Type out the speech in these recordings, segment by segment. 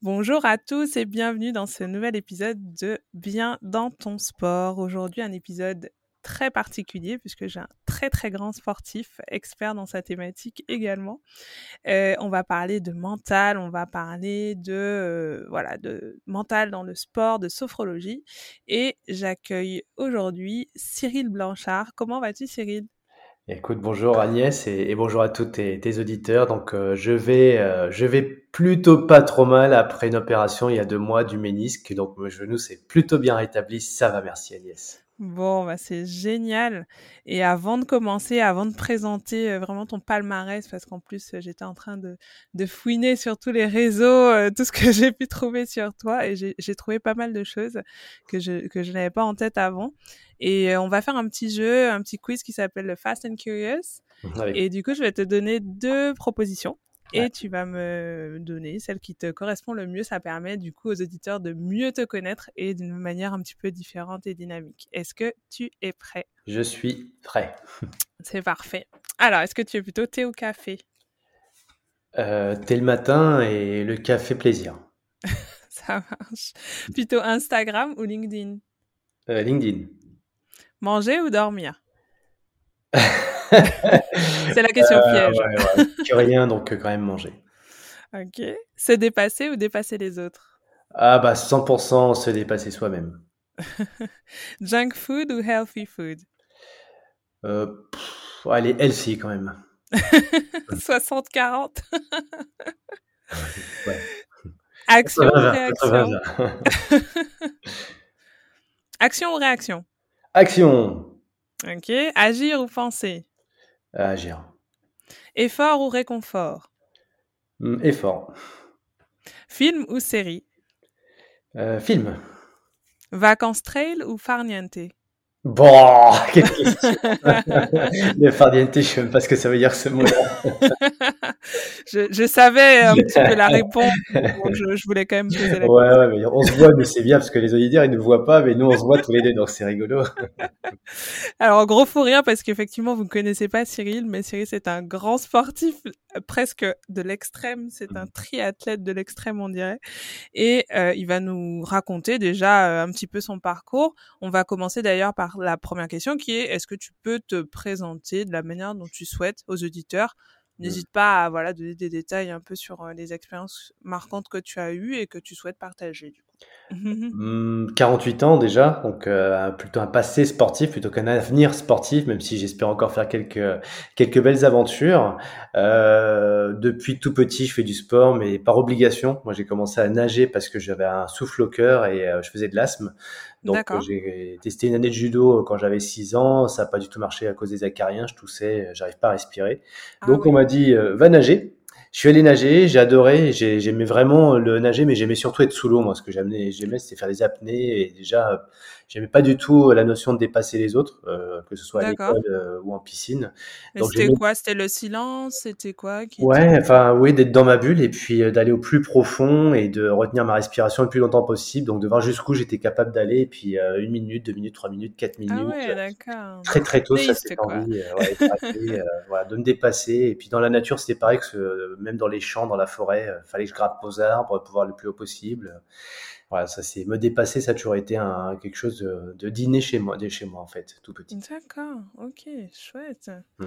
Bonjour à tous et bienvenue dans ce nouvel épisode de Bien dans ton sport. Aujourd'hui, un épisode très particulier puisque j'ai un très très grand sportif expert dans sa thématique également. Euh, on va parler de mental, on va parler de euh, voilà de mental dans le sport, de sophrologie et j'accueille aujourd'hui Cyril Blanchard. Comment vas-tu Cyril? Écoute, bonjour Agnès et, bonjour à tous tes, auditeurs. Donc euh, je vais je vais plutôt pas trop mal après une opération il y a deux mois du ménisque. Donc mon genou s'est plutôt bien rétabli. Ça va, merci Agnès. Bon, bah c'est génial. Et avant de commencer, avant de présenter euh, vraiment ton palmarès, parce qu'en plus euh, j'étais en train de, de fouiner sur tous les réseaux, euh, tout ce que j'ai pu trouver sur toi, et j'ai trouvé pas mal de choses que je que je n'avais pas en tête avant. Et on va faire un petit jeu, un petit quiz qui s'appelle le Fast and Curious. Et du coup, je vais te donner deux propositions et tu vas me donner celle qui te correspond le mieux. Ça permet du coup aux auditeurs de mieux te connaître et d'une manière un petit peu différente et dynamique. Est-ce que tu es prêt? Je suis prêt. C'est parfait. Alors, est-ce que tu es plutôt thé ou café? Euh, Thé le matin et le café plaisir. Ça marche. Plutôt Instagram ou LinkedIn? Euh, LinkedIn. Manger ou dormir? C'est la question euh, piège. Ouais, rien, donc euh, quand même manger. Ok. Se dépasser ou dépasser les autres? Ah bah 100% se dépasser soi-même. Junk food ou healthy food? Euh, Allez, healthy quand même. 60-40 Action ou réaction? Action ou réaction? Action Ok. Agir ou penser? Agir. Effort ou réconfort? Hmm, Effort. Film ou série? Euh, Film. Vacances trail ou farniente? Bon, quelle question Le farniente, je ne sais même pas ce que ça veut dire ce mot-là. je, je, savais un petit peu la réponse, donc je, je, voulais quand même poser la question. Ouais, ouais, mais on se voit, mais c'est bien parce que les auditeurs, ils ne voient pas, mais nous, on se voit tous les deux, donc c'est rigolo. Alors, en gros, faut rien parce qu'effectivement, vous ne connaissez pas Cyril, mais Cyril, c'est un grand sportif, presque de l'extrême. C'est un triathlète de l'extrême, on dirait. Et euh, il va nous raconter déjà euh, un petit peu son parcours. On va commencer d'ailleurs par la première question qui est est-ce que tu peux te présenter de la manière dont tu souhaites aux auditeurs? N'hésite pas à voilà donner des détails un peu sur les expériences marquantes que tu as eues et que tu souhaites partager. Du coup. 48 mmh, ans déjà, donc euh, plutôt un passé sportif plutôt qu'un avenir sportif, même si j'espère encore faire quelques quelques belles aventures. Euh, depuis tout petit, je fais du sport, mais par obligation. Moi, j'ai commencé à nager parce que j'avais un souffle au cœur et euh, je faisais de l'asthme. Donc j'ai testé une année de judo quand j'avais 6 ans, ça n'a pas du tout marché à cause des acariens, je toussais, j'arrive pas à respirer. Ah donc on m'a dit va nager. Je suis allé nager, j'ai adoré, j'aimais vraiment le nager, mais j'aimais surtout être sous l'eau. Moi, ce que j'aimais, c'était faire des apnées. Et déjà, j'aimais pas du tout la notion de dépasser les autres, euh, que ce soit à l'école euh, ou en piscine. C'était quoi? C'était le silence? C'était quoi qui Ouais, enfin, oui, d'être dans ma bulle et puis euh, d'aller au plus profond et de retenir ma respiration le plus longtemps possible. Donc, de voir jusqu'où j'étais capable d'aller. Et puis, une minute, deux minutes, trois minutes, quatre minutes. Ah ouais, d'accord. Très, très tôt, ça, c'était envie ouais, voilà, de me dépasser. Et puis, dans la nature, c'était pareil que même dans les champs, dans la forêt, il fallait que je gratte aux arbres pour pouvoir le plus haut possible voilà, ça c'est me dépasser, ça a toujours été un, quelque chose de, de dîner chez moi, de chez moi en fait, tout petit. D'accord, ok, chouette. Mmh.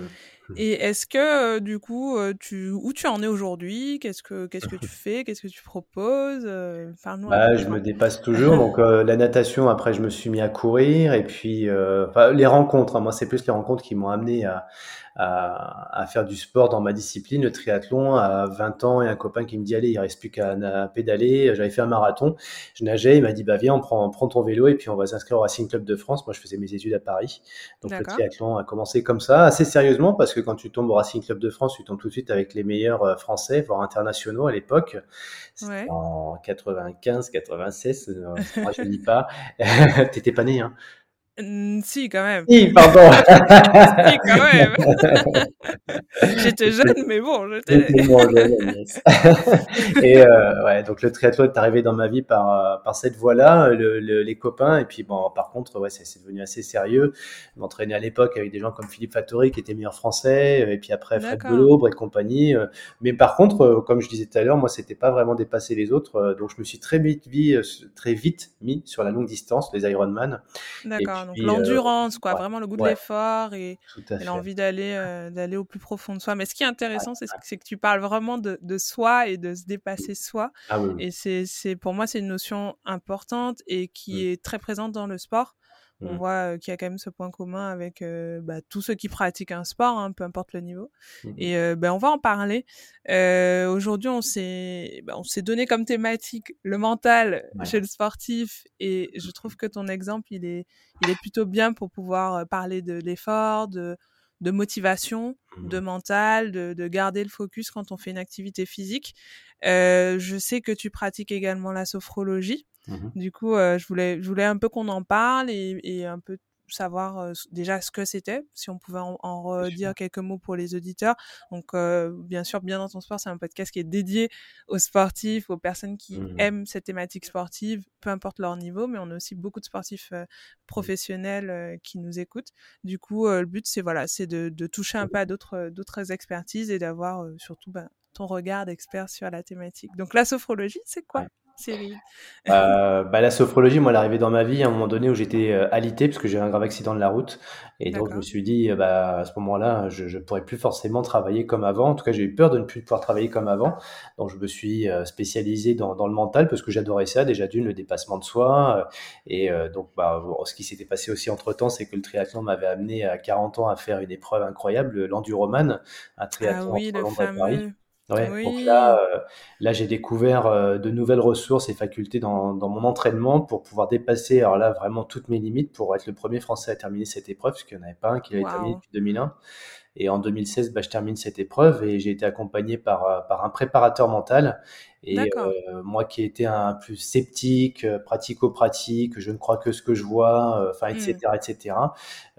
Et est-ce que euh, du coup, euh, tu où tu en es aujourd'hui? Qu'est-ce que qu'est-ce que tu fais? Qu'est-ce que tu proposes? Euh, bah, Je me dépasse toujours. donc la natation, après je me suis mis à courir et puis les rencontres. Hein, moi c'est plus les rencontres qui m'ont amené à à, à, faire du sport dans ma discipline, le triathlon, à 20 ans, et un copain qui me dit allez, il reste plus qu'à pédaler. J'avais fait un marathon, je nageais, il m'a dit bah viens, on prend, prend ton vélo et puis on va s'inscrire au Racing Club de France. Moi, je faisais mes études à Paris, donc le triathlon a commencé comme ça, assez sérieusement, parce que quand tu tombes au Racing Club de France, tu tombes tout de suite avec les meilleurs euh, français, voire internationaux à l'époque. Ouais. En 95, 96, euh, je dis pas. T'étais pas né, hein Si, quand même. Si, pardon. si, quand même. j'étais jeune, mais bon, j'étais. et euh, ouais, donc le triathlon est arrivé dans ma vie par, euh, par cette voie-là, le, les copains. Et puis, bon, par contre, ouais, c'est devenu assez sérieux. Je m'entraînais à l'époque avec des gens comme Philippe Fattori, qui était meilleur français, et puis après Fred Delobre et compagnie. Euh. Mais par contre, comme je disais tout à l'heure, moi, c'était pas vraiment dépasser les autres. Donc, je me suis très vite, très vite mis sur la longue distance, les Ironman. D'accord donc l'endurance, quoi, vraiment le goût de l'effort et, l'envie d'aller euh, d'aller au plus profond de soi. Mais ce qui est intéressant, c'est que tu parles vraiment de, de, soi et de se dépasser soi. Ah et c'est pour moi, c'est une notion importante et qui mmh. est très présente dans le sport. On mmh. voit qu'il y a quand même ce point commun avec bah, tous ceux qui pratiquent un sport, hein, peu importe le niveau. Mmh. Et ben, on va en parler. Aujourd'hui, on s'est bah, on s'est donné comme thématique le mental chez le sportif, et je trouve que ton exemple, il est il est plutôt bien pour pouvoir parler de l'effort, de de motivation, mmh. de mental, de, de, garder le focus quand on fait une activité physique. Euh, je sais que tu pratiques également la sophrologie. Mmh du coup, euh, je voulais, je voulais un peu qu'on en parle et, et, un peu savoir euh, déjà ce que c'était, si on pouvait en, en redire quelques mots pour les auditeurs. Donc, euh, bien sûr, bien dans ton sport, c'est un podcast qui est dédié aux sportifs, aux personnes qui mmh aiment cette thématique sportive, peu importe leur niveau, mais on a aussi beaucoup de sportifs euh, professionnels qui nous écoutent. Du coup, le but, c'est voilà, c'est de, de, toucher un peu à d'autres d'autres expertises et d'avoir surtout ben, ton regard d'expert sur la thématique. Donc, la sophrologie, c'est quoi? Euh, bah, la sophrologie, moi, elle est arrivée dans ma vie à un moment donné où j'étais euh, alité parce que j'ai eu un grave accident de la route. Et donc, je me suis dit, euh, bah, à ce moment-là, je, je pourrais plus forcément travailler comme avant. En tout cas, j'ai eu peur de ne plus pouvoir travailler comme avant. Donc, je me suis euh, spécialisé dans, dans le mental parce que j'adorais ça. Déjà d'une, le dépassement de soi. Et donc, bah, ce qui s'était passé aussi entre temps, c'est que le triathlon m'avait amené à 40 ans à faire une épreuve incroyable, l'enduroman, un ah triathlon ah oui, le fameux... Ouais, donc là, euh, là j'ai découvert euh, de nouvelles ressources et facultés dans, dans, mon entraînement pour pouvoir dépasser, alors là, vraiment toutes mes limites pour être le premier Français à terminer cette épreuve, parce qu'il n'y en avait pas un qui l'avait terminé depuis 2001. Et en 2016, bah, je termine cette épreuve et j'ai été accompagné par, euh, par un préparateur mental. Et moi qui étais un plus sceptique, pratico-pratique, je ne crois que ce que je vois, enfin, etc., mmh. etc.,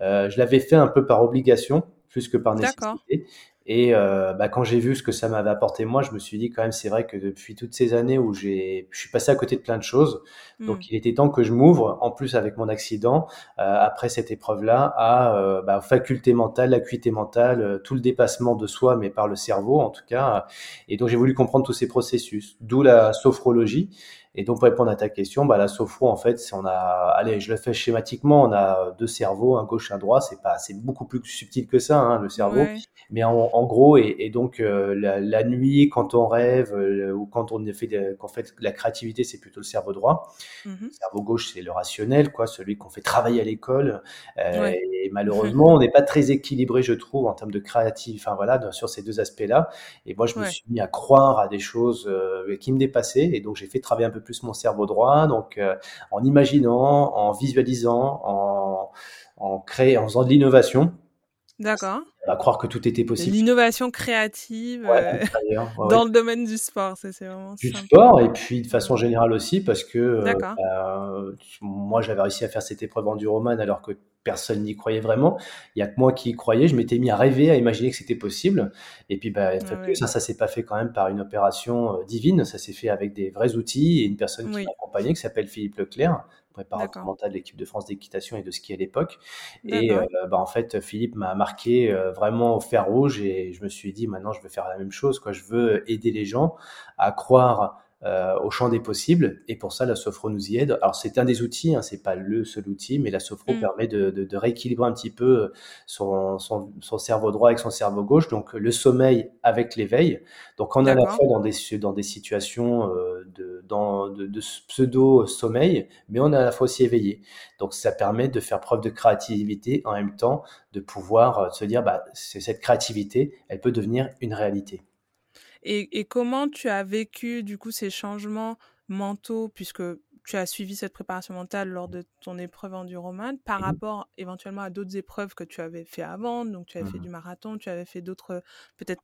je l'avais fait un peu par obligation plus que par nécessité. Et euh, bah, quand j'ai vu ce que ça m'avait apporté moi, je me suis dit quand même c'est vrai que depuis toutes ces années où j'ai, je suis passé à côté de plein de choses, donc hmm. il était temps que je m'ouvre, en plus avec mon accident, euh, après cette épreuve-là, à euh, bah, faculté mentale, l'acuité mentale, euh, tout le dépassement de soi, mais par le cerveau en tout cas. Et donc j'ai voulu comprendre tous ces processus, d'où la sophrologie. Et donc, pour répondre à ta question, bah, la sophro, en fait, on a, allez, je le fais schématiquement, on a deux cerveaux, un gauche, un droit. C'est pas, c'est beaucoup plus subtil que ça, hein, le cerveau. Mais en, en, gros, et, et donc euh, la, la, nuit, quand on rêve euh, ou quand on fait, qu'en fait, la créativité, c'est plutôt le cerveau droit. Mmh le cerveau gauche, c'est le rationnel, quoi, celui qu'on fait travailler à l'école. Euh, et malheureusement, on n'est pas très équilibré, je trouve, en termes de créatif. Enfin voilà, sur ces deux aspects-là. Et moi, je me suis mis à croire à des choses euh, qui me dépassaient, et donc j'ai fait travailler un peu plus mon cerveau droit, donc euh, en imaginant, en visualisant, en, en créant, en faisant de l'innovation. D'accord. À croire que tout était possible. L'innovation créative euh, dans le domaine du sport, c'est vraiment Du sport et puis de façon générale aussi parce que euh, bah, moi j'avais réussi à faire cette épreuve en roman alors que personne n'y croyait vraiment. Il y a que moi qui y croyais. Je m'étais mis à rêver, à imaginer que c'était possible. Et puis bah, ah ça, ça s'est pas fait quand même par une opération euh, divine. Ça s'est fait avec des vrais outils et une personne qui m'a accompagné qui s'appelle Philippe Leclerc préparateur mental de l'équipe de France d'équitation et de ski à l'époque. Et euh, bah, en fait, Philippe m'a marqué euh, vraiment au fer rouge et je me suis dit maintenant je veux faire la même chose. Quoi. Je veux aider les gens à croire euh, au champ des possibles. Et pour ça, la sophro nous y aide. Alors c'est un des outils, hein, c'est pas le seul outil, mais la sophro Mm. permet de, de, de rééquilibrer un petit peu son, son, son cerveau droit avec son cerveau gauche. Donc le sommeil avec l'éveil. Donc on est à la fois dans des dans des situations euh, de, dans, de, de pseudo sommeil, mais on est à la fois aussi éveillé. Donc ça permet de faire preuve de créativité en même temps, de pouvoir euh, se dire bah c'est cette créativité, elle peut devenir une réalité. Et, comment tu as vécu du coup ces changements mentaux puisque tu as suivi cette préparation mentale lors de ton épreuve enduroman par Mhm. rapport éventuellement à d'autres épreuves que tu avais fait avant, donc tu avais fait Mhm. du marathon, tu avais fait d'autres peut-être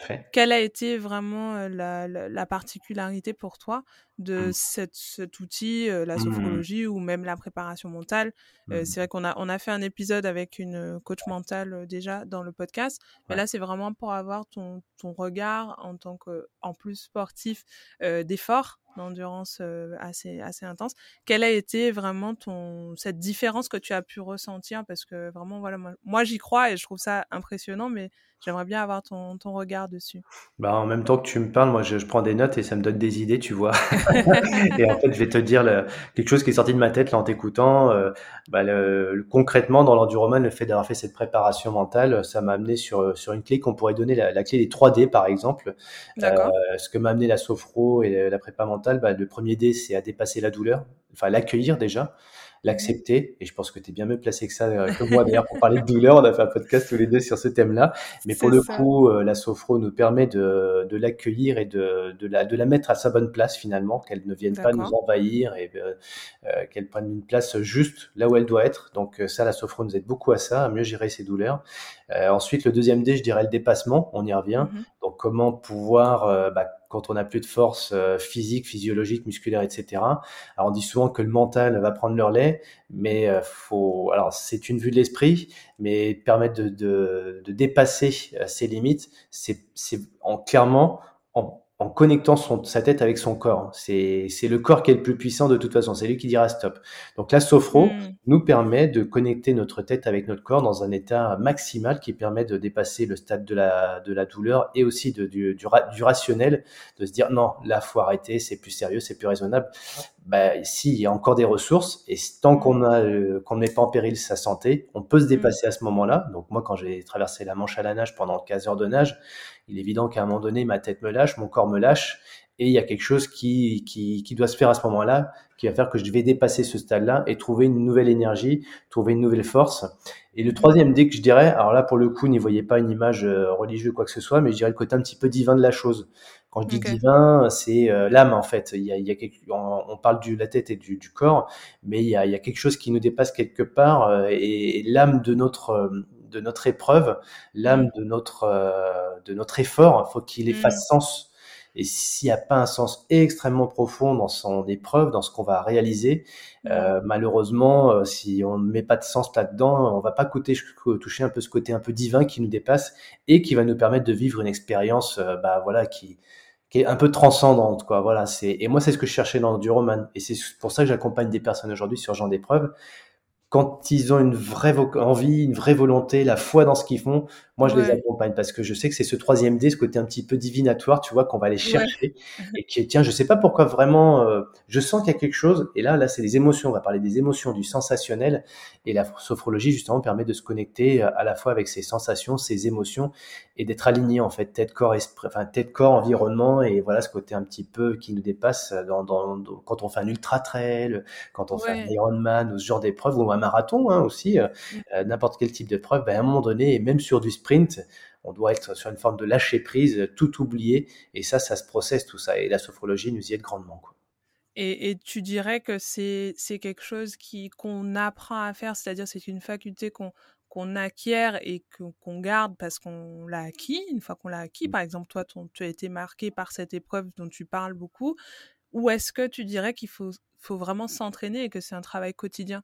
fait. Quelle a été vraiment la, la, la particularité pour toi de cette, cet outil, euh, la Mhm. sophrologie ou même la préparation mentale? Euh. C'est vrai qu'on a, on a fait un épisode avec une coach mentale euh, déjà dans le podcast, mais là c'est vraiment pour avoir ton, ton regard en tant que, en plus sportif d'effort, d'endurance assez, assez intense. Quelle a été vraiment ton, cette différence que tu as pu ressentir? Parce que vraiment, voilà, moi, moi j'y crois et je trouve ça impressionnant, mais j'aimerais bien avoir ton, ton regard dessus. Bah, en même temps que tu me parles, moi je, je prends des notes et ça me donne des idées, tu vois. et en fait, je vais te dire le- quelque chose qui est sorti de ma tête là en t'écoutant. Euh, bah, le, le- concrètement, dans l'enduroman, le fait d'avoir fait cette préparation mentale, ça m'a amené sur, sur une clé qu'on pourrait donner, la, la clé des 3 D par exemple. D'accord Euh, ce que m'a amené la sophro et la prépa mentale, bah, le premier D, c'est à dépasser la douleur, enfin l'accueillir déjà, l'accepter. Et je pense que tu es bien mieux placé que ça, euh, que moi d'ailleurs, pour parler de douleur. On a fait un podcast tous les deux sur ce thème-là. Mais pour le ça. coup, euh, la sophro nous permet de, de l'accueillir et de, de, la, de la mettre à sa bonne place finalement, qu'elle ne vienne pas nous envahir et euh, qu'elle prenne une place juste là où elle doit être. Donc ça, la sophro nous aide beaucoup à ça, à mieux gérer ses douleurs. Euh, ensuite, le deuxième D, je dirais le dépassement. On y revient. Mhm. Comment pouvoir, euh, bah, quand on n'a plus de force euh, physique, physiologique, musculaire, etc. Alors on dit souvent que le mental va prendre leur lait, mais euh, faut, alors c'est une vue de l'esprit, mais permettre de, de, de dépasser ses limites, c'est c'est en clairement en, connectant son, sa tête avec son corps. C'est c'est le corps qui est le plus puissant de toute façon. C'est lui qui dira stop. Donc la sophro Mm. nous permet de connecter notre tête avec notre corps dans un état maximal qui permet de dépasser le stade de la, de la douleur et aussi de, du, du, ra- du rationnel, de se dire non, là, faut arrêter, c'est plus sérieux, c'est plus raisonnable. Bah, si, il y a encore des ressources et tant qu'on a, euh, qu'on ne met pas en péril sa santé, on peut se dépasser à ce moment-là. Donc moi, quand j'ai traversé la Manche à la nage pendant 15 heures de nage, il est évident qu'à un moment donné, ma tête me lâche, mon corps me lâche et il y a quelque chose qui, qui, qui doit se faire à ce moment-là, qui va faire que je vais dépasser ce stade-là et trouver une nouvelle énergie, trouver une nouvelle force. Et le troisième dé que je dirais, alors là pour le coup, n'y voyez pas une image euh, religieuse ou quoi que ce soit, mais je dirais le côté un petit peu divin de la chose. Quand je dis divin, c'est euh, l'âme en fait. Il y a, il y a quelque- on, on parle de la tête et du, du corps, mais il y, a, il y a quelque chose qui nous dépasse quelque part euh, et, et l'âme de notre de notre épreuve, l'âme Mm. de notre euh, de notre effort, faut qu'il ait Mm. fasse sens. Et s'il n'y a pas un sens extrêmement profond dans son épreuve, dans ce qu'on va réaliser, Mm. euh, malheureusement, euh, si on ne met pas de sens là-dedans, on va pas coûter, toucher un peu ce côté un peu divin qui nous dépasse et qui va nous permettre de vivre une expérience, euh, bah voilà, qui qui est un peu transcendante, quoi. Voilà, c'est et moi c'est ce que je cherchais dans du roman et c'est pour ça que j'accompagne des personnes aujourd'hui sur ce genre d'épreuve. Quand ils ont une vraie envie, une vraie volonté, la foi dans ce qu'ils font, moi je les accompagne parce que je sais que c'est ce troisième dé, ce côté un petit peu divinatoire, tu vois, qu'on va aller Ouais. chercher et qui tiens, je sais pas pourquoi vraiment, euh, je sens qu'il y a quelque chose et là, là c'est des émotions. On va parler des émotions, du sensationnel et la sophrologie justement permet de se connecter euh, à la fois avec ses sensations, ses émotions et d'être aligné en fait tête corps esprit, enfin tête corps environnement et voilà ce côté un petit peu qui nous dépasse dans, dans, dans- quand on fait un ultra trail, quand on fait un. Ironman ou ce genre d'épreuve ou un marathon hein, aussi, euh, euh, n'importe quel type d'épreuve, ben, à un moment donné et même sur du sprint, on doit être sur une forme de lâcher prise, tout oublier et ça, ça se processe tout ça et la sophrologie nous y aide grandement. Quoi. Et, et tu dirais que c'est quelque chose qui qu'on apprend à faire, c'est-à-dire c'est une faculté qu'on qu'on acquiert et qu'on garde parce qu'on l'a acquis. Une fois qu'on l'a acquis, par exemple, toi, ton, tu as été marqué par cette épreuve dont tu parles beaucoup. Ou est-ce que tu dirais qu'il faut, faut vraiment s'entraîner et que c'est un travail quotidien?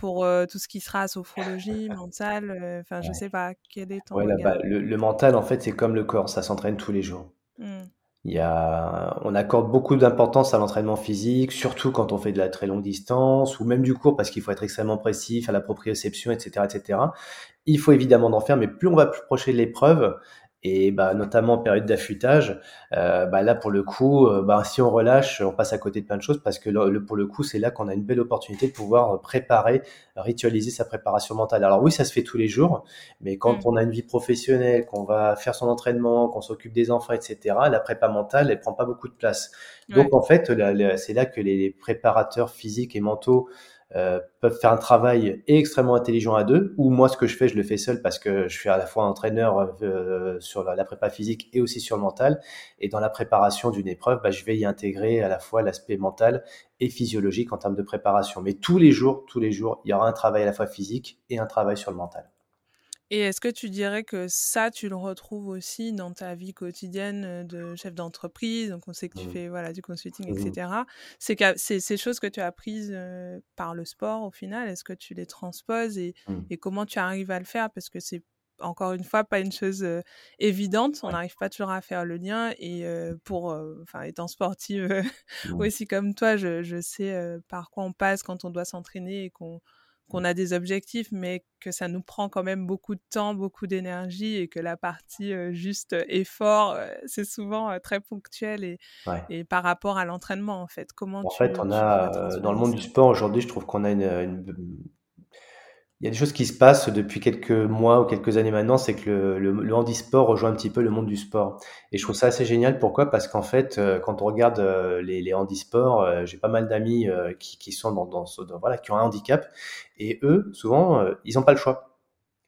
Pour euh, tout ce qui sera sophrologie, mentale euh, Enfin, je sais pas, quel est ton Ouais, là, regard? bah, le, le mental, en fait, c'est comme le corps, ça s'entraîne tous les jours. Hmm. Il y a, on accorde beaucoup d'importance à l'entraînement physique, surtout quand on fait de la très longue distance ou même du court parce qu'il faut être extrêmement précis, faire la proprioception, etc., etc. Il faut évidemment en faire, mais plus on va plus procher de l'épreuve Et bah, notamment en période d'affûtage, euh, bah, là pour le coup, euh, bah, si on relâche, on passe à côté de plein de choses parce que le, pour le coup, c'est là qu'on a une belle opportunité de pouvoir préparer, ritualiser sa préparation mentale. Alors oui, ça se fait tous les jours, mais quand mm. on a une vie professionnelle, qu'on va faire son entraînement, qu'on s'occupe des enfants, etc., la prépa mentale, elle prend pas beaucoup de place. Donc en fait, c'est là que les préparateurs physiques et mentaux euh, peuvent faire un travail extrêmement intelligent à deux, ou moi ce que je fais, je le fais seul parce que je suis à la fois entraîneur euh, sur la, prépa physique et aussi sur le mental. Et dans la préparation d'une épreuve, bah, je vais y intégrer à la fois l'aspect mental et physiologique en termes de préparation. Mais tous les jours, tous les jours, il y aura un travail à la fois physique et un travail sur le mental. Et est-ce que tu dirais que ça, tu le retrouves aussi dans ta vie quotidienne de chef d'entreprise? Donc, on sait que tu mmh. fais voilà, du consulting, etc. Mmh. C'est c'est ces choses que tu as apprises par le sport au final. Est-ce que tu les transposes et, mmh. et, comment tu arrives à le faire? Parce que c'est encore une fois pas une chose évidente. On n'arrive pas toujours à faire le lien. Et pour, enfin, étant sportive aussi comme toi, je, je sais par quoi on passe quand on doit s'entraîner et qu'on qu'on a des objectifs, mais que ça nous prend quand même beaucoup de temps, beaucoup d'énergie et que la partie juste effort, c'est souvent très ponctuel et, et, par rapport à l'entraînement en fait. Comment En fait, on a dans le monde du sport aujourd'hui, je trouve qu'on a une, il y a des choses qui se passent depuis quelques mois ou quelques années maintenant, c'est que le, le, le, handisport rejoint un petit peu le monde du sport. Et je trouve ça assez génial. Pourquoi? Parce qu'en fait, euh, quand on regarde euh, les, les handisports, euh, j'ai pas mal d'amis qui, qui sont dans, dans, voilà, qui ont un handicap, et eux, souvent, ils n'ont pas le choix.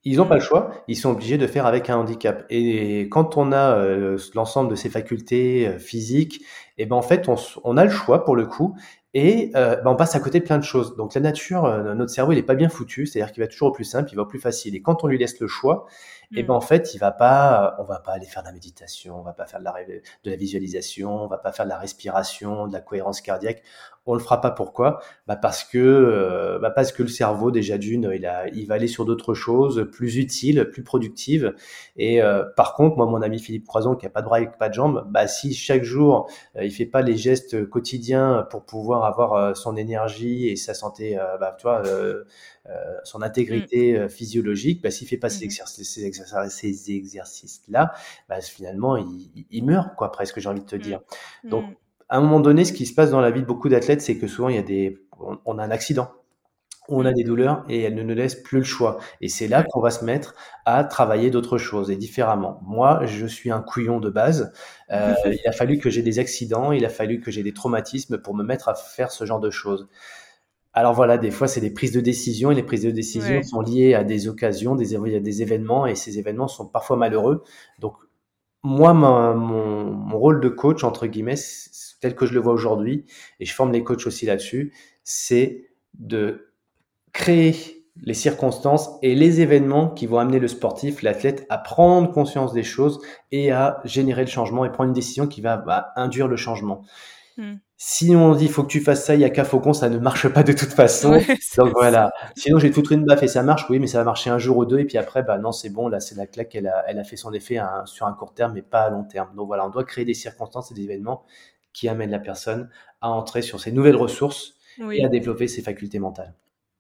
Ils n'ont pas le choix, ils sont obligés de faire avec un handicap. Et quand on a l'ensemble de ces facultés physiques, et eh ben en fait, on, on, a le choix pour le coup, et euh, bah, on passe à côté de plein de choses. Donc la nature, euh, notre cerveau, il est pas bien foutu, c'est-à-dire qu'il va toujours au plus simple, il va au plus facile. Et quand on lui laisse le choix, et eh mm. ben en fait, il va pas, on va pas aller faire de la méditation, on va pas faire de la, de la visualisation, on va pas faire de la respiration, de la cohérence cardiaque. On le fera pas. Pourquoi? Bah parce que euh, bah parce que le cerveau déjà d'une, il a, il va aller sur d'autres choses plus utiles, plus productives. Et euh, par contre, moi, mon ami Philippe Croison, qui a pas de bras et pas de jambes, bah si chaque jour euh, il fait pas les gestes quotidiens pour pouvoir avoir son énergie et sa santé, bah tu vois euh, son intégrité mm. euh, physiologique, bah, s'il fait pas ces, mm-hmm. ces, exercices-là, bah, finalement, il, il, meurt, quoi, presque, j'ai envie de te mm. dire. Donc, mm. À un moment donné, ce qui se passe dans la vie de beaucoup d'athlètes, c'est que souvent, il y a des, on, a un accident on a des douleurs et elles ne nous laissent plus le choix. Et c'est là qu'on va se mettre à travailler d'autres choses et différemment. Moi, je suis un couillon de base. Euh, il a fallu que j'ai des accidents, il a fallu que j'ai des traumatismes pour me mettre à faire ce genre de choses. Alors voilà, des fois, c'est des prises de décision et les prises de décision sont liées à des occasions, des, à des événements et ces événements sont parfois malheureux. Donc, moi, mon, rôle de coach, entre guillemets, tel que je le vois aujourd'hui, et je forme les coachs aussi là-dessus, c'est de créer les circonstances et les événements qui vont amener le sportif, l'athlète, à prendre conscience des choses et à générer le changement et prendre une décision qui va bah, induire le changement. Hmm. Si on dit faut que tu fasses ça, il y a qu'à faucon, ça ne marche pas de toute façon. Donc voilà. Sinon j'ai toute une baffe et ça marche, oui, mais ça va marcher un jour ou deux et puis après, bah non, c'est bon, là c'est la claque, elle a, elle a fait son effet sur un court terme, mais pas à long terme. Donc voilà, on doit créer des circonstances et des événements qui amènent la personne à entrer sur ses nouvelles ressources et à développer ses facultés mentales.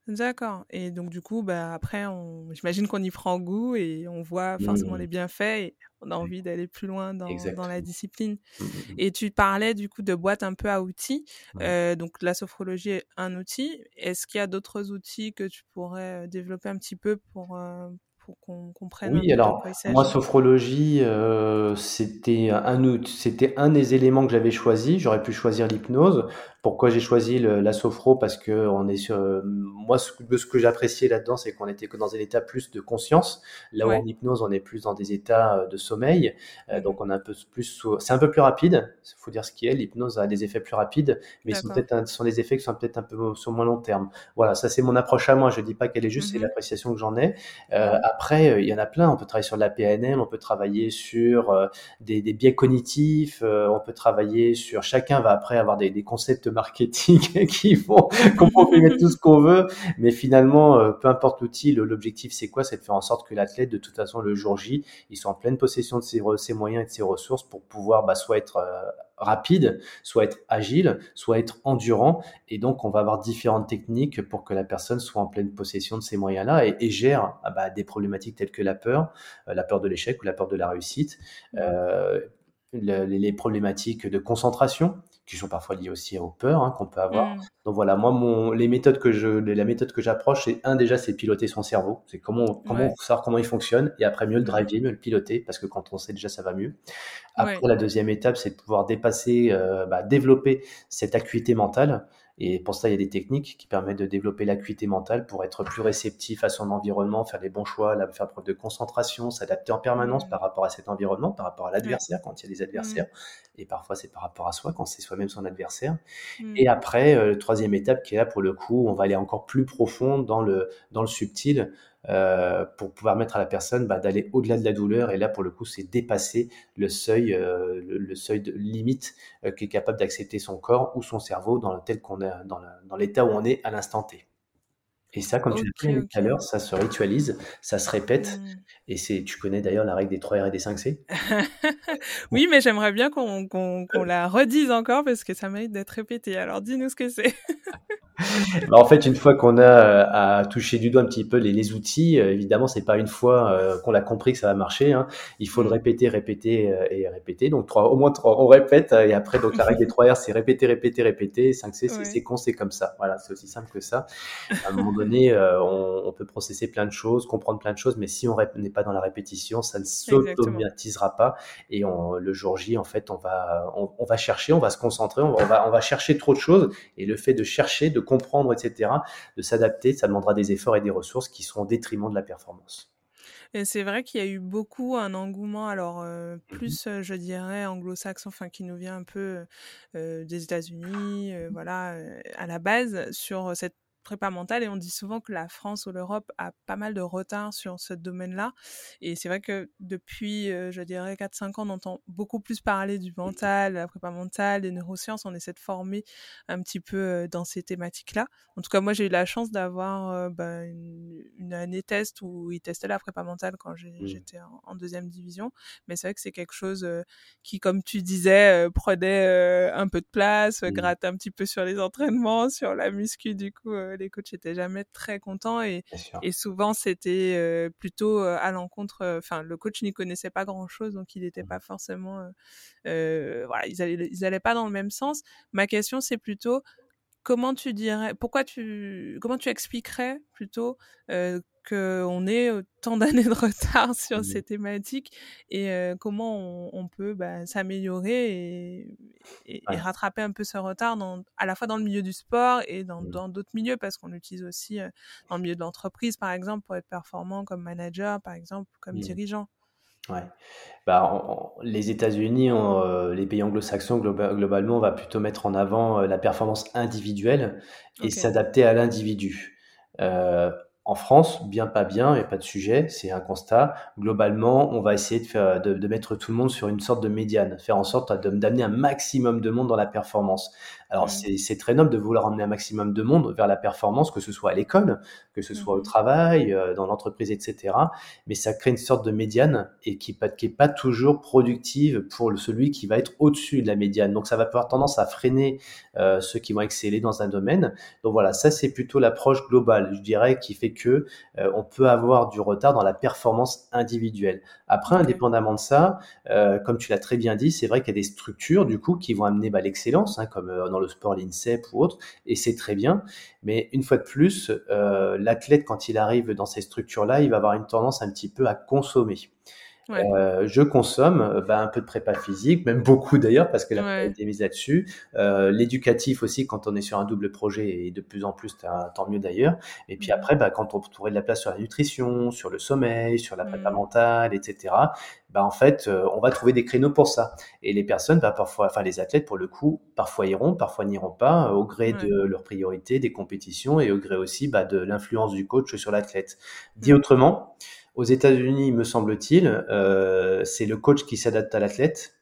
D'accord. Et donc, du coup, bah, après, on... j'imagine qu'on y prend goût et on voit forcément mmh. les bienfaits et on a envie d'aller plus loin dans, dans la discipline. Mmh, mmh, et tu parlais du coup de boîte un peu à outils. Euh, donc, la sophrologie est un outil. Est-ce qu'il y a d'autres outils que tu pourrais développer un petit peu pour, euh, pour qu'on comprenne Oui, alors moi, sophrologie, euh, c'était un, c'était un des éléments que j'avais choisi. J'aurais pu choisir l'hypnose. Pourquoi j'ai choisi le, la sophro Parce que on est sur, moi, ce, ce que j'appréciais là-dedans, c'est qu'on était que dans un état plus de conscience. Là où en hypnose, on est plus dans des états euh, de sommeil. Euh, donc, on a un peu plus, c'est un peu plus rapide. Il faut dire ce qui est. L'hypnose a des effets plus rapides, mais ce sont peut-être, sont des effets qui sont peut-être un peu sur moins long terme. Voilà, ça c'est mon approche à moi. Je dis pas qu'elle est juste, c'est mmh l'appréciation que j'en ai. Euh, après, il y en a plein. On peut travailler sur la PNL, on peut travailler sur des, des biais cognitifs, on peut travailler sur. Chacun va après avoir des, des concepts marketing qui font qu'on peut mettre tout ce qu'on veut, mais finalement, euh, peu importe l'outil, l'objectif c'est quoi? C'est de faire en sorte que l'athlète, de toute façon, le jour J, il soit en pleine possession de ses, ses moyens et de ses ressources pour pouvoir bah, soit être euh, rapide, soit être agile, soit être endurant. Et donc, on va avoir différentes techniques pour que la personne soit en pleine possession de ces moyens-là et, gère ah bah, des problématiques telles que la peur, euh, la peur de l'échec ou la peur de la réussite, euh, les problématiques de concentration qui sont parfois liées aussi aux peurs hein, qu'on peut avoir. Mm. Donc voilà, moi, mon, les méthodes que je, la méthode que j'approche, c'est un déjà, c'est piloter son cerveau. C'est comment, comment savoir comment il fonctionne et après mieux le mm. driver, mieux le piloter parce que quand on sait déjà, ça va mieux. Après, la deuxième étape, c'est de pouvoir dépasser, euh, bah, développer cette acuité mentale. Et pour ça, il y a des techniques qui permettent de développer l'acuité mentale pour être plus réceptif à son environnement, faire les bons choix, faire preuve de concentration, s'adapter en permanence mmh. par rapport à cet environnement, par rapport à l'adversaire quand il y a des adversaires. Mmh. Et parfois, c'est par rapport à soi quand c'est soi-même son adversaire. Mmh. Et après, euh, troisième étape qui est là pour le coup, on va aller encore plus profond dans le, dans le subtil euh, pour pouvoir mettre à la personne bah, d'aller au-delà de la douleur. Et là, pour le coup, c'est dépasser le seuil, euh, le, seuil de limite euh, qui est capable d'accepter son corps ou son cerveau dans tel qu'on est, dans l'état où on est à l'instant T. Et ça, comme tu l'as dit tout à l'heure, ça se ritualise, ça se répète. Mmh. Et c'est, tu connais d'ailleurs la règle des 3 R et des 5 C? Oui, mais j'aimerais bien qu'on la redise encore parce que ça mérite d'être répété. Alors dis-nous ce que c'est. Bah, en fait, une fois qu'on a euh, à toucher du doigt un petit peu les, les outils, euh, évidemment, c'est pas une fois euh, qu'on l'a compris que ça va marcher. Hein. Il faut le mm. répéter, répéter et répéter. Donc, trois, au moins trois, on répète. Et après, donc la règle des 3 R, c'est répéter, répéter, répéter. 5 C, c'est séquencer comme ça. Voilà, c'est aussi simple que ça. À un moment donné, on, on, peut processer plein de choses, comprendre plein de choses, mais si on n'est pas dans la répétition, ça ne s'automatisera pas. Et on, le jour J, en fait, on va, on, on, va chercher, on va se concentrer, on va, on va chercher trop de choses. Et le fait de chercher, de comprendre, etc., de s'adapter, ça demandera des efforts et des ressources qui seront au détriment de la performance. Et c'est vrai qu'il y a eu beaucoup un engouement, alors euh, mmh plus, euh, je dirais, anglo-saxon, enfin qui nous vient un peu euh, des États-Unis, voilà, à la base, sur cette prépa mentale et on dit souvent que la France ou l'Europe a pas mal de retard sur ce domaine-là. Et c'est vrai que depuis, euh, je dirais, 4-5 ans, on entend beaucoup plus parler du mental, la prépa mentale, des neurosciences. On essaie de former un petit peu euh, dans ces thématiques-là. En tout cas, moi, j'ai eu la chance d'avoir euh, bah, une, année test où ils testaient la prépa mentale quand mmh. j'étais en, deuxième division. Mais c'est vrai que c'est quelque chose qui, comme tu disais, prenait un peu de place, mmh. grattait un petit peu sur les entraînements, sur la muscu, du coup les coachs étaient jamais très contents et, et souvent c'était euh, plutôt euh, à l'encontre. Euh, enfin, le coach n'y connaissait pas grand chose, donc il n'était mmh. pas forcément. voilà, ils allaient, ils allaient pas dans le même sens. Ma question, c'est plutôt comment tu dirais, pourquoi tu, comment tu expliquerais plutôt euh, qu'on ait tant d'années de retard sur mmh ces thématiques et euh, comment on, peut bah, s'améliorer et, rattraper un peu ce retard dans, à la fois dans le milieu du sport et dans mmh. d'autres milieux parce qu'on l'utilise aussi euh, dans le milieu de l'entreprise par exemple pour être performant comme manager par exemple comme mmh. dirigeant. Ouais. Bah, les États-Unis, euh, les pays anglo-saxons, globalement, on va plutôt mettre en avant la performance individuelle et s'adapter à l'individu. Euh, en France, bien pas bien, il n'y a pas de sujet, c'est un constat. Globalement, on va essayer de, faire, de, mettre tout le monde sur une sorte de médiane, faire en sorte d'amener un maximum de monde dans la performance. Alors, mmh. c'est très noble de vouloir emmener un maximum de monde vers la performance, que ce soit à l'école, que ce soit au mmh. travail, euh, dans l'entreprise, etc. Mais ça crée une sorte de médiane et qui n'est pas toujours productive pour celui qui va être au-dessus de la médiane. Donc, ça va avoir tendance à freiner euh, ceux qui vont exceller dans un domaine. Donc voilà, ça c'est plutôt l'approche globale, je dirais, qui fait que euh, on peut avoir du retard dans la performance individuelle. Après, indépendamment de ça, euh, comme tu l'as très bien dit, c'est vrai qu'il y a des structures du coup qui vont amener bah, l'excellence, hein, comme dans le sport, l'INSEP ou autre, et c'est très bien. Mais une fois de plus, euh, l'athlète, quand il arrive dans ces structures-là, il va avoir une tendance un petit peu à consommer. Euh, je consomme bah, un peu de prépa physique, même beaucoup d'ailleurs, parce que la ouais. été mise là-dessus. Euh, l'éducatif aussi, quand on est sur un double projet, et de plus en plus, tant mieux d'ailleurs. Et puis mmh. après, bah, quand on trouverait de la place sur la nutrition, sur le sommeil, sur la prépa mmh. mentale, etc., bah, en fait, euh, on va trouver des créneaux pour ça. Et les personnes, bah, parfois, enfin les athlètes, pour le coup, parfois iront, parfois n'iront pas, au gré de leurs priorités, des compétitions, et au gré aussi bah, de l'influence du coach sur l'athlète. Dit mmh. autrement, aux États-Unis, me semble-t-il, euh, c'est le coach qui s'adapte à l'athlète.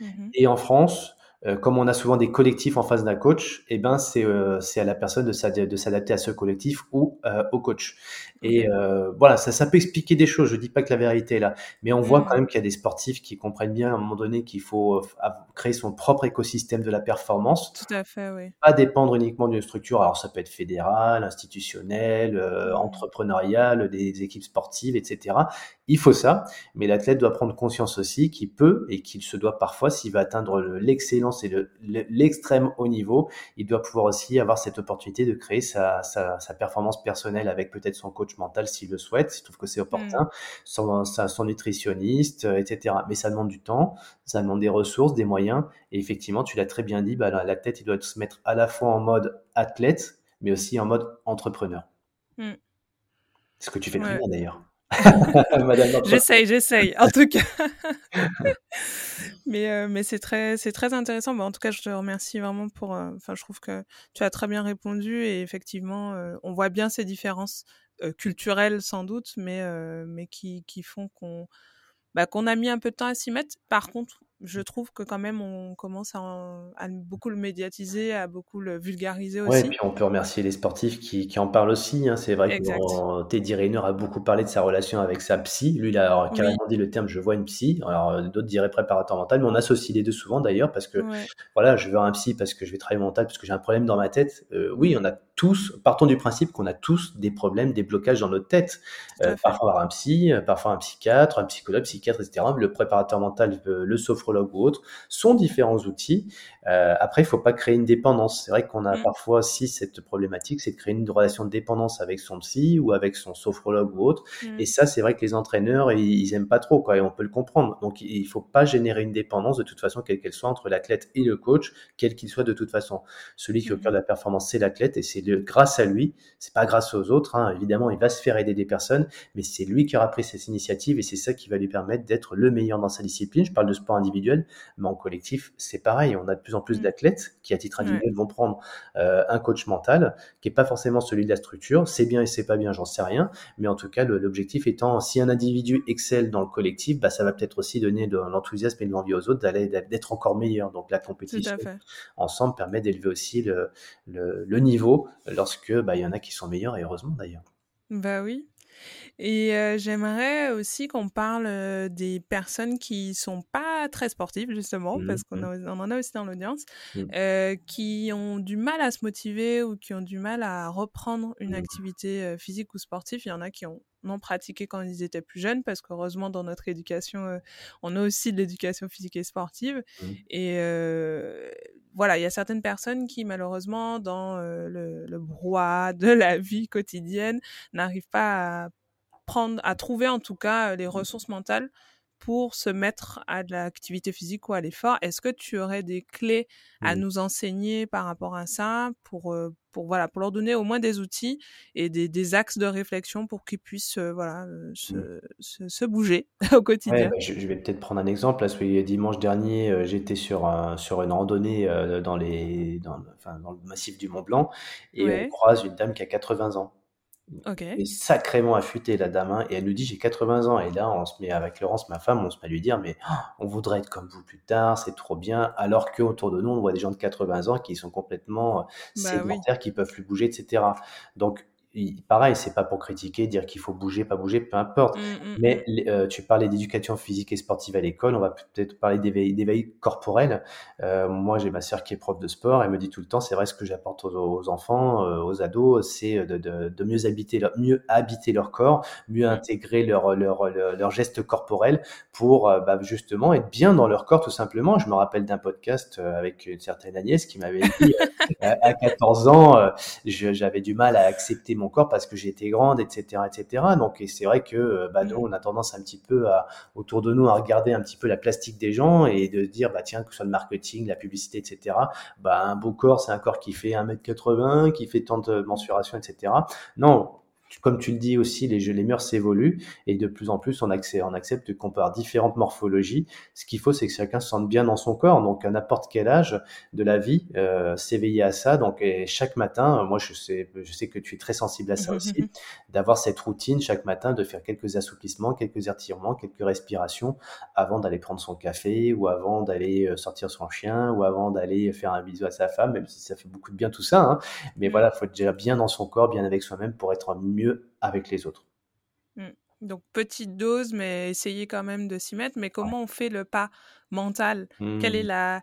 Mhm. Et en France, euh, comme on a souvent des collectifs en face d'un coach, eh ben c'est euh, à la personne de s'adapter à ce collectif ou euh, au coach. Et voilà, ça, ça peut expliquer des choses. Je dis pas que la vérité est là, mais on voit quand même qu'il y a des sportifs qui comprennent bien à un moment donné qu'il faut créer son propre écosystème de la performance. Tout à fait, oui. Pas dépendre uniquement d'une structure. Alors ça peut être fédéral, institutionnel, mmh. entrepreneurial, des équipes sportives, etc. Il faut ça, mais l'athlète doit prendre conscience aussi qu'il peut et qu'il se doit parfois, s'il veut atteindre l'excellence c'est l'extrême haut niveau, il doit pouvoir aussi avoir cette opportunité de créer sa, performance personnelle avec peut-être son coach mental s'il le souhaite, s'il trouve que c'est opportun, mm. son, nutritionniste, euh, etc. Mais ça demande du temps, ça demande des ressources, des moyens. Et effectivement, tu l'as très bien dit, bah, la tête, il doit se mettre à la fois en mode athlète, mais aussi en mode entrepreneur. Mm. Ce que tu fais très bien d'ailleurs. j'essaye, j'essaye. En tout cas. mais euh, mais c'est très c'est très intéressant. en tout cas, je te remercie vraiment pour. Euh, enfin, je trouve que tu as très bien répondu et effectivement, euh, on voit bien ces différences culturelles sans doute, mais mais qui qui font qu'on bah, qu'on a mis un peu de temps à s'y mettre. Par contre, je trouve que quand même on commence à, beaucoup le médiatiser, à beaucoup le vulgariser aussi. Ouais, et puis on peut remercier les sportifs qui, qui en parlent aussi. Hein. C'est vrai que Teddy Rayner a beaucoup parlé de sa relation avec sa psy. Lui, il a carrément dit le terme je vois une psy. Alors euh, d'autres diraient préparateur mental, mais on associe les deux souvent d'ailleurs parce que voilà, je veux un psy parce que je vais travailler mental parce que j'ai un problème dans ma tête. Euh, oui, on a tous, partons du principe qu'on a tous des problèmes, des blocages dans notre tête. Euh, parfois un psy, parfois un psychiatre, un psychologue, psychiatre, etc. Le préparateur mental, le sophrologue ou autre sont différents outils. Euh, après, il faut pas créer une dépendance. C'est vrai qu'on a mm. parfois aussi cette problématique, c'est de créer une relation de dépendance avec son psy ou avec son sophrologue ou autre. Mm. Et ça, c'est vrai que les entraîneurs, ils, ils aiment pas trop, quoi, et on peut le comprendre. Donc, il faut pas générer une dépendance de toute façon, quelle qu'elle soit, entre l'athlète et le coach, quel qu'il soit de toute façon. Celui qui est au mm. cœur de la performance, c'est l'athlète, et c'est grâce à lui, c'est pas grâce aux autres. Hein. Évidemment, il va se faire aider des personnes, mais c'est lui qui aura pris cette initiative et c'est ça qui va lui permettre d'être le meilleur dans sa discipline. Je parle de sport individuel, mais en collectif, c'est pareil. On a de plus en plus mm. d'athlètes qui, à titre individuel, vont prendre euh, un coach mental qui est pas forcément celui de la structure. C'est bien et c'est pas bien, j'en sais rien. Mais en tout cas, l'objectif étant, si un individu excelle dans le collectif, bah, ça va peut-être aussi donner de l'enthousiasme et de l'envie aux autres d'aller d'être encore meilleur. Donc la compétition ensemble permet d'élever aussi le, le, niveau lorsque bah, il y en a qui sont meilleurs et heureusement d'ailleurs. Bah oui. Et j'aimerais aussi qu'on parle des personnes qui sont pas très sportives, justement, mmh, parce qu'on mmh. en a aussi dans l'audience, mmh. qui ont du mal à se motiver ou qui ont du mal à reprendre une activité physique ou sportive. Il y en a qui ont non pratiqué quand ils étaient plus jeunes, parce qu'heureusement, dans notre éducation, on a aussi de l'éducation physique et sportive. Et voilà, il y a certaines personnes qui, malheureusement, dans le, le brouhaha de la vie quotidienne, n'arrivent pas à prendre, à trouver en tout cas les mmh. ressources mentales pour se mettre à de l'activité physique ou à l'effort. Est-ce que tu aurais des clés à mmh. nous enseigner par rapport à ça pour, pour, voilà, pour leur donner au moins des outils et des, des axes de réflexion pour qu'ils puissent voilà, mmh. se, se, bouger au quotidien? Bah, je, vais peut-être prendre un exemple. Parce que dimanche dernier, j'étais sur, un, sur une randonnée dans, les, dans, enfin, dans le massif du Mont Blanc et on croise une dame qui a 80 ans. Okay. est sacrément affûtée la dame hein, et elle nous dit j'ai 80 ans. Et là on se met avec Laurence ma femme on se met à lui dire mais oh, on voudrait être comme vous plus tard c'est trop bien. Alors que autour de nous on voit des gens de 80 ans qui sont complètement euh, bah sédentaires qui peuvent plus bouger etc donc pareil, c'est pas pour critiquer, dire qu'il faut bouger, pas bouger, peu importe. Mmh, mmh, Mais mmh. Euh, tu parlais d'éducation physique et sportive à l'école, on va peut-être parler d'éveil corporel. Euh, moi, j'ai ma sœur qui est prof de sport, elle me dit tout le temps, c'est vrai, ce que j'apporte aux, enfants, euh, aux ados, c'est de, de, de, mieux habiter, leur, mieux habiter leur corps, mieux intégrer leurs leur, leur, leur gestes corporels pour bah, justement être bien dans leur corps, tout simplement. Je me rappelle d'un podcast avec une certaine Agnès qui m'avait dit, à 14 ans, j'avais du mal à accepter mon corps parce que j'étais grande, etc., etc. Donc, et c'est vrai que euh, bah, nous, on a tendance un petit peu à, autour de nous à regarder un petit peu la plastique des gens et de dire, bah tiens, que ce soit le marketing, la publicité, etc. Bah un beau corps, c'est un corps qui fait 1m80, qui fait tant de mensuration, etc. Non, comme tu le dis aussi, les, les mœurs évoluent et de plus en plus on, accepte, on accepte qu'on peut avoir différentes morphologies. Ce qu'il faut, c'est que chacun se sente bien dans son corps. Donc à n'importe quel âge de la vie, euh, s'éveiller à ça. Donc et chaque matin, moi je sais, je sais que tu es très sensible à ça aussi, d'avoir cette routine chaque matin, de faire quelques assouplissements, quelques étirements, quelques respirations avant d'aller prendre son café ou avant d'aller euh, sortir son chien ou avant d'aller faire un bisou à sa femme, même si ça fait beaucoup de bien tout ça. Hein. Mais voilà, faut être déjà bien dans son corps, bien avec soi-même pour être mieux avec les autres. Mmh. Donc petite dose, mais essayer quand même de s'y mettre. Mais comment on fait le pas mental? Quelle est mmh. la,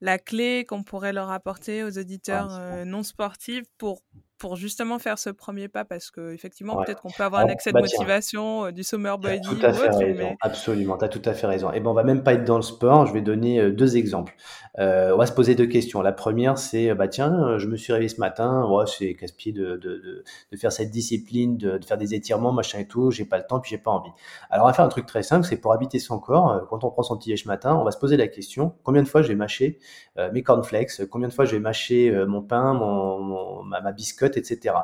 la clé qu'on pourrait leur apporter aux auditeurs euh, non sportifs pour pour justement faire ce premier pas parce que effectivement peut-être qu'on peut avoir un excès de bah, motivation euh, du summer body tout à fait raison. absolument tu as tout à fait raison. Et ben on va même pas être dans le sport. Je vais donner euh, deux exemples. Euh, on va se poser deux questions. La première c'est bah tiens je me suis réveillé ce matin. Ouais, c'est casse-pied de, de, de, de, faire cette discipline de, faire des étirements machin et tout. J'ai pas le temps puis j'ai pas envie. Alors on va faire un truc très simple c'est pour habiter son corps. Quand on prend son petit ce matin on va se poser la question combien de fois je vais mâcher mes cornflakes? Combien de fois je vais mâcher mon pain mon, ma, ma biscotte? Etc.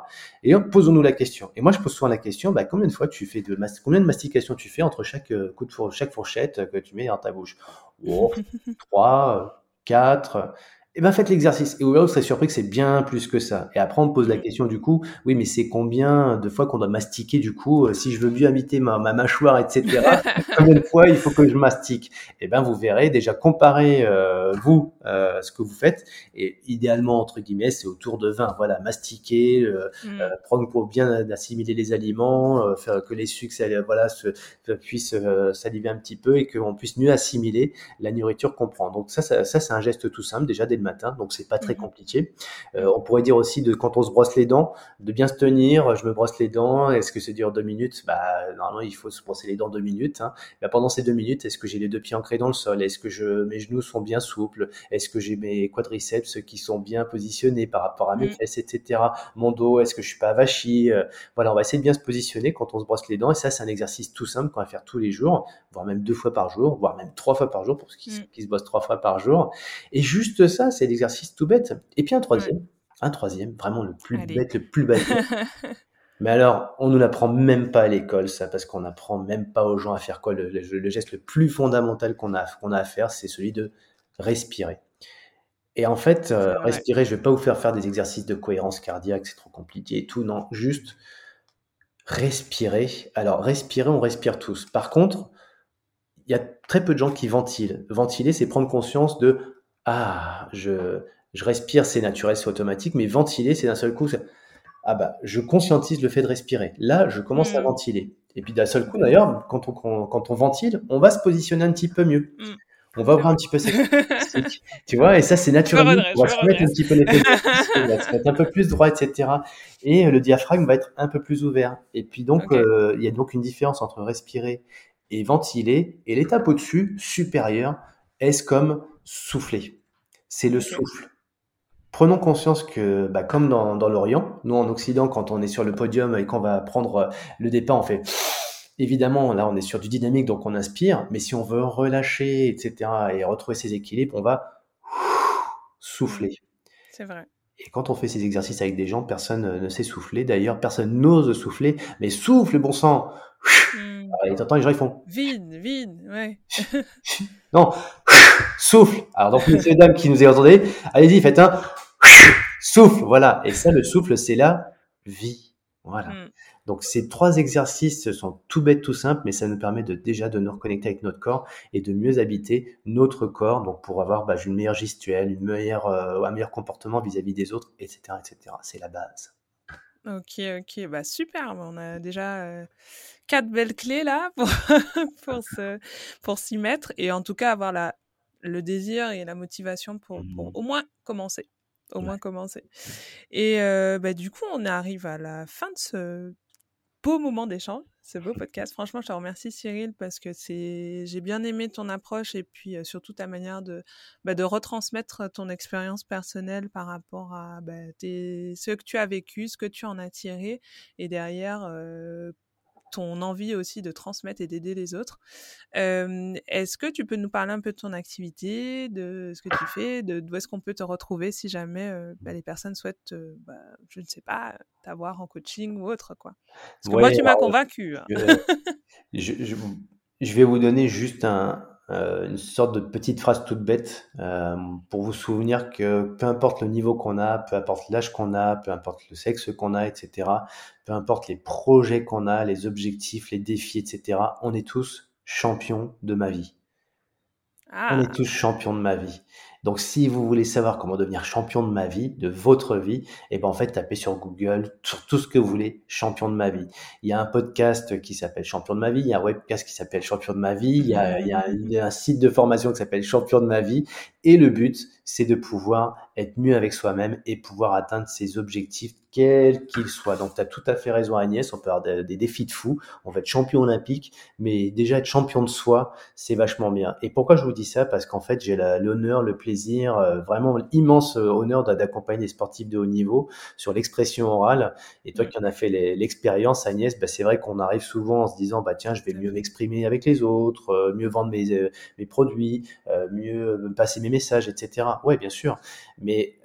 Et posons-nous la question. Et moi, je pose souvent la question, bah, combien de fois tu fais de combien de mastication tu fais entre chaque euh, coup de four... chaque fourchette que tu mets dans ta bouche? Oh, 3, 4, eh ben faites l'exercice. Et vous serez surpris que c'est bien plus que ça. Et après, on me pose la mm. question du coup, oui, mais c'est combien de fois qu'on doit mastiquer du coup, euh, si je veux mieux habiter ma, ma mâchoire, etc. combien de fois il faut que je mastique? Eh ben, vous verrez déjà comparer euh, vous euh, ce que vous faites. Et idéalement entre guillemets, c'est autour de 20. Voilà, mastiquer, euh, mm. prendre pour bien assimiler les aliments, faire que les sucres, voilà, se, puissent saliver un petit peu et qu'on puisse mieux assimiler la nourriture qu'on prend. Donc ça, ça, ça c'est un geste tout simple déjà dès matin, donc c'est pas très mmh compliqué. Euh, on pourrait dire aussi de quand on se brosse les dents, de bien se tenir. Je me brosse les dents. Est-ce que c'est dure deux minutes? Bah normalement il faut se brosser les dents deux minutes. Hein. Bah, pendant ces deux minutes, est-ce que j'ai les deux pieds ancrés dans le sol? Est-ce que je mes genoux sont bien souples? Est-ce que j'ai mes quadriceps qui sont bien positionnés par rapport à mes mmh. fesses, etc. Mon dos, est-ce que je suis pas avachi? Euh, Voilà, on va essayer de bien se positionner quand on se brosse les dents. Et ça, c'est un exercice tout simple qu'on va faire tous les jours, voire même deux fois par jour, voire même trois fois par jour pour ceux qui, mmh. qui se bossent trois fois par jour. Et juste ça, c'est l'exercice tout bête. Et puis un troisième, un troisième, vraiment le plus bête, le plus bête. Mais alors, on ne l'apprend même pas à l'école, ça, parce qu'on n'apprend même pas aux gens à faire quoi. Le, geste le plus fondamental qu'on a, qu'on a à faire, c'est celui de respirer. Et en fait, euh, respirer, je vais pas vous faire faire des exercices de cohérence cardiaque, c'est trop compliqué et tout. Non, juste respirer. Alors, respirer, on respire tous. Par contre, il y a très peu de gens qui ventilent. Ventiler, c'est prendre conscience de ah, je, je respire, c'est naturel, c'est automatique, mais ventiler, c'est d'un seul coup, ah bah, je conscientise le fait de respirer. Là, je commence à mmh. ventiler. Et puis d'un seul coup, d'ailleurs, quand on, quand on ventile, on va se positionner un petit peu mieux. Mmh. On va ouvrir un petit peu ses tu vois, et ça, c'est naturel. On va se mettre un petit peu les on va se mettre un peu plus droit, etc. Et euh, le diaphragme va être un peu plus ouvert. Et puis donc, euh, il y a donc une différence entre respirer et ventiler. Et l'étape au-dessus, supérieure, est comme souffler. C'est le souffle. Prenons conscience que, bah, comme dans, l'Orient, nous en Occident, quand on est sur le podium et qu'on va prendre euh, le départ, on fait évidemment, là on est sur du dynamique, donc on inspire, mais si on veut relâcher, etc., et retrouver ses équilibres, on va souffler. C'est vrai. Et quand on fait ces exercices avec des gens, personne ne sait souffler. D'ailleurs, personne n'ose souffler, mais souffle, bon sang. Mmh. Et t'entends les gens, ils font. Vide, vide, ouais. non, souffle. Alors, donc, les dames qui nous entendez, allez-y, faites un souffle. Voilà. Et ça, le souffle, c'est la vie. Voilà. Mm. Donc, ces trois exercices sont tout bêtes, tout simples, mais ça nous permet de déjà de nous reconnecter avec notre corps et de mieux habiter notre corps. Donc, pour avoir bah, une meilleure gestuelle, une meilleure, euh, un meilleur comportement vis-à-vis des autres, etc., etc. C'est la base. Ok, ok, bah super. On a déjà euh, quatre belles clés là pour pour pour s'y mettre et en tout cas avoir la le désir et la motivation pour, mmh au moins commencer. Au moins commencer. Et bah, du coup, on arrive à la fin de ce beau moment d'échange, ce beau podcast. Franchement, je te remercie Cyril parce que c'est j'ai bien aimé ton approche et puis surtout ta manière de bah, de retransmettre ton expérience personnelle par rapport à bah, tes... ce que tu as vécu, ce que tu en as tiré et derrière ton envie aussi de transmettre et d'aider les autres. est-ce que tu peux nous parler un peu de ton activité, de ce que tu fais, de d'où est-ce qu'on peut te retrouver si jamais bah, les personnes souhaitent, bah, je ne sais pas, t'avoir en coaching ou autre, quoi? Parce que moi, tu m'as convaincu. Hein. je, je, vais vous donner juste un, euh, une sorte de petite phrase toute bête euh, pour vous souvenir que peu importe le niveau qu'on a, peu importe l'âge qu'on a, peu importe le sexe qu'on a, etc., peu importe les projets qu'on a, les objectifs, les défis, etc., on est tous champions de ma vie. On est ah. tous champions de ma vie. Donc, si vous voulez savoir comment devenir champion de ma vie, de votre vie, et eh ben en fait, tapez sur Google, sur tout ce que vous voulez, champion de ma vie. Il y a un podcast qui s'appelle Champion de ma vie, il y a un webcast qui s'appelle Champion de ma vie, il y a, il y a un, un site de formation qui s'appelle Champion de ma vie. Et le but, c'est de pouvoir être mieux avec soi-même et pouvoir atteindre ses objectifs quel qu'il soit. Donc, tu as tout à fait raison Agnès, on peut avoir des, défis de fou, on va être champion olympique, mais déjà être champion de soi, c'est vachement bien. Et pourquoi je vous dis ça? Parce qu'en fait, j'ai l'honneur, le plaisir, euh, vraiment l'immense euh, honneur d'accompagner des sportifs de haut niveau sur l'expression orale. Et toi qui en as fait l'expérience, Agnès, bah, c'est vrai qu'on arrive souvent en se disant, bah tiens, je vais mieux m'exprimer avec les autres, euh, mieux vendre mes, mes produits, mieux passer mes messages, etc. Ouais, bien sûr. Mais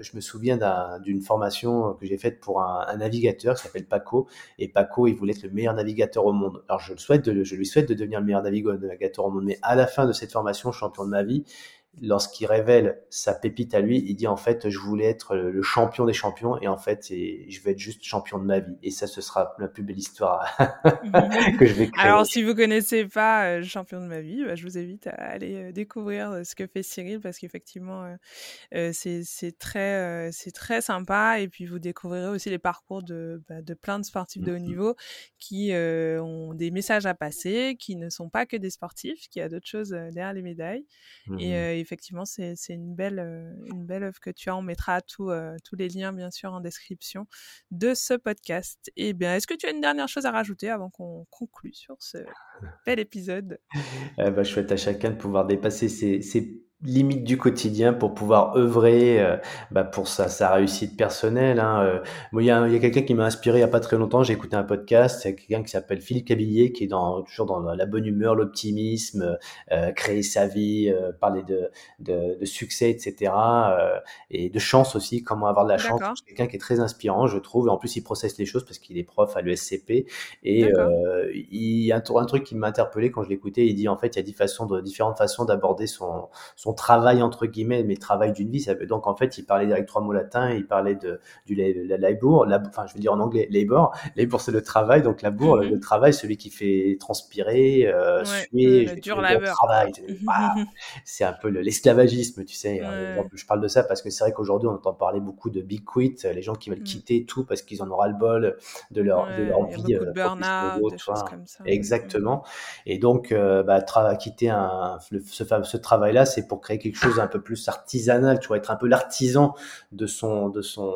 je me souviens d'une formation que j'ai faite pour un, navigateur qui s'appelle Paco. Et Paco, il voulait être le meilleur navigateur au monde. Alors, je, le souhaite je lui souhaite de devenir le meilleur navigateur au monde. Mais à la fin de cette formation, champion de ma vie, lorsqu'il révèle sa pépite à lui, il dit en fait, je voulais être le champion des champions et en fait, je vais être juste champion de ma vie. Et ça, ce sera la plus belle histoire que je vais créer. Alors, si vous connaissez pas euh, champion de ma vie, bah, je vous invite à aller euh, découvrir euh, ce que fait Cyril parce qu'effectivement, c'est très, c'est très sympa. Et puis, vous découvrirez aussi les parcours de, bah, de plein de sportifs de haut mmh niveau qui ont des messages à passer, qui ne sont pas que des sportifs, qui a d'autres choses derrière les médailles. Et mmh effectivement, c'est une belle, euh, une belle œuvre que tu as. On mettra tous euh, tous les liens, bien sûr, en description de ce podcast. Et eh bien, est-ce que tu as une dernière chose à rajouter avant qu'on conclue sur ce bel épisode? Eh ben, Je souhaite à chacun de pouvoir dépasser ses limite du quotidien pour pouvoir œuvrer euh, bah, pour sa, sa réussite personnelle. Hein. Euh. il y a, y a quelqu'un qui m'a inspiré il y a pas très longtemps. J'ai écouté un podcast. C'est quelqu'un qui s'appelle Philippe Cabillier, qui est dans, toujours dans la bonne humeur, l'optimisme, euh, créer sa vie, euh, parler de, de, de, succès, etc. et de chance aussi, comment avoir de la chance. C'est quelqu'un qui est très inspirant, je trouve. Et en plus, il processe les choses parce qu'il est prof à l'ESCP. Et il y a un, un truc qui m'a interpellé quand je l'écoutais. Il dit en fait, il y a différentes façons, de, différentes façons d'aborder son, son travail entre guillemets, mais travail d'une vie. Ça donc en fait, il parlait avec trois mots latins, il parlait de du la labour, la, enfin je veux dire en anglais labor. Labor c'est le travail, donc labour, le, mhm. travail, celui qui fait transpirer, euh, suer, le dur labeur. Travail. c'est un peu l'esclavagisme, tu sais. Je parle de ça parce que c'est vrai qu'aujourd'hui on entend parler beaucoup de big quit, les gens qui veulent mm. quitter tout parce qu'ils en auront le bol de leur de leur vie. Euh, burn-out, comme ça. Exactement. Et donc, euh, bah, quitter un, ce, ce travail-là, c'est pour créer quelque chose un peu plus artisanal, tu vois, être un peu l'artisan de son, de son,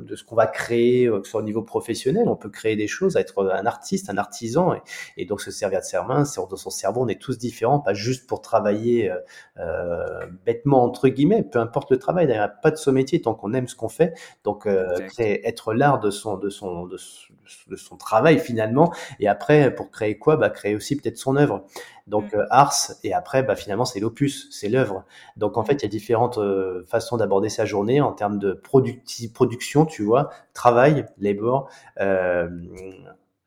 de ce qu'on va créer, euh, que ce soit au niveau professionnel. On peut créer des choses, être un artiste, un artisan, et, donc se servir de ses mains. Dans son cerveau, on est tous différents, pas juste pour travailler euh, euh, bêtement entre guillemets. Peu importe le travail, il n'y a pas de son métier tant qu'on aime ce qu'on fait. Donc, créer, être l'art de son, de son, de, de son travail finalement. Et après, pour créer quoi? Bah, créer aussi peut-être son œuvre. Donc mm. euh, ars et après bah finalement c'est l'opus, c'est l'œuvre. Donc en mm. fait il y a différentes euh, façons d'aborder sa journée en termes de production, tu vois, travail, labor, euh,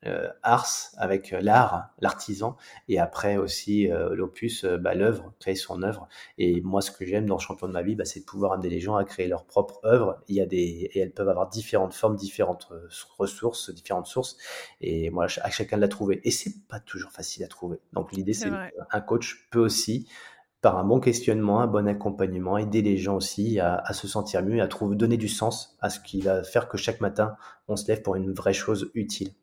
euh, ars avec euh, l'art, l'artisan, et après aussi l'opus, bah, l'œuvre, créer son œuvre. Et moi, ce que j'aime dans le champion de ma vie, bah, c'est de pouvoir amener les gens à créer leur propre œuvre. Il y a des, et elles peuvent avoir différentes formes, différentes ressources, différentes sources. Et moi, à chacun de la trouver. Et c'est pas toujours facile à trouver. Donc l'idée, c'est un coach peut aussi par un bon questionnement, un bon accompagnement, aider les gens aussi à, se sentir mieux, à trouver, donner du sens à ce qui va faire que chaque matin, on se lève pour une vraie chose utile.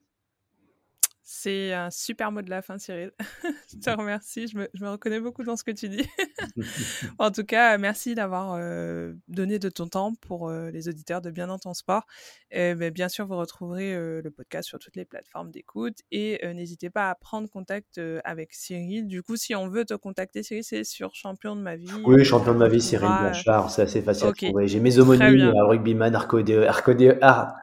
C'est un super mot de la fin, Cyril. je te remercie. Je me, je me, reconnais beaucoup dans ce que tu dis. en tout cas, merci d'avoir euh, donné de ton temps pour euh, les auditeurs de Bien dans ton sport. Et, ben, bien sûr, vous retrouverez euh, le podcast sur toutes les plateformes d'écoute et n'hésitez pas à prendre contact avec Cyril. Du coup, si on veut te contacter, Cyril, c'est sur Champion de ma vie. Oui, Champion de ma vie, Cyril Blanchard. C'est assez facile okay. à trouver. J'ai mes homonymes, rugbyman,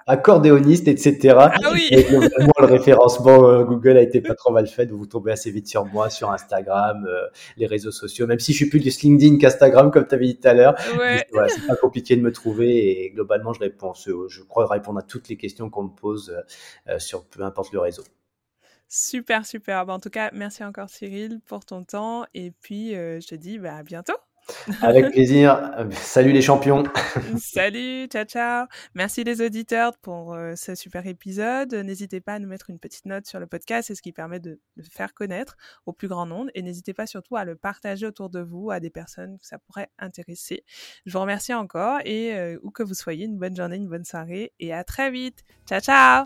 accordéoniste, etc. Ah oui. Et, le référencement Google a été pas trop mal fait, donc vous tombez assez vite sur moi, sur Instagram, euh, les réseaux sociaux, même si je suis plus du LinkedIn qu'Instagram, comme tu avais dit tout à l'heure. Ouais. Voilà, c'est pas compliqué de me trouver et globalement, je réponds, je crois répondre à toutes les questions qu'on me pose euh, sur peu importe le réseau. Super, super. en tout cas, merci encore Cyril pour ton temps et puis euh, je te dis bah, à bientôt. Avec plaisir. Salut les champions. Salut, ciao, ciao. Merci les auditeurs pour euh, ce super épisode. N'hésitez pas à nous mettre une petite note sur le podcast, c'est ce qui permet de le faire connaître au plus grand nombre. Et n'hésitez pas surtout à le partager autour de vous à des personnes que ça pourrait intéresser. Je vous remercie encore et euh, où que vous soyez, une bonne journée, une bonne soirée et à très vite. Ciao, ciao.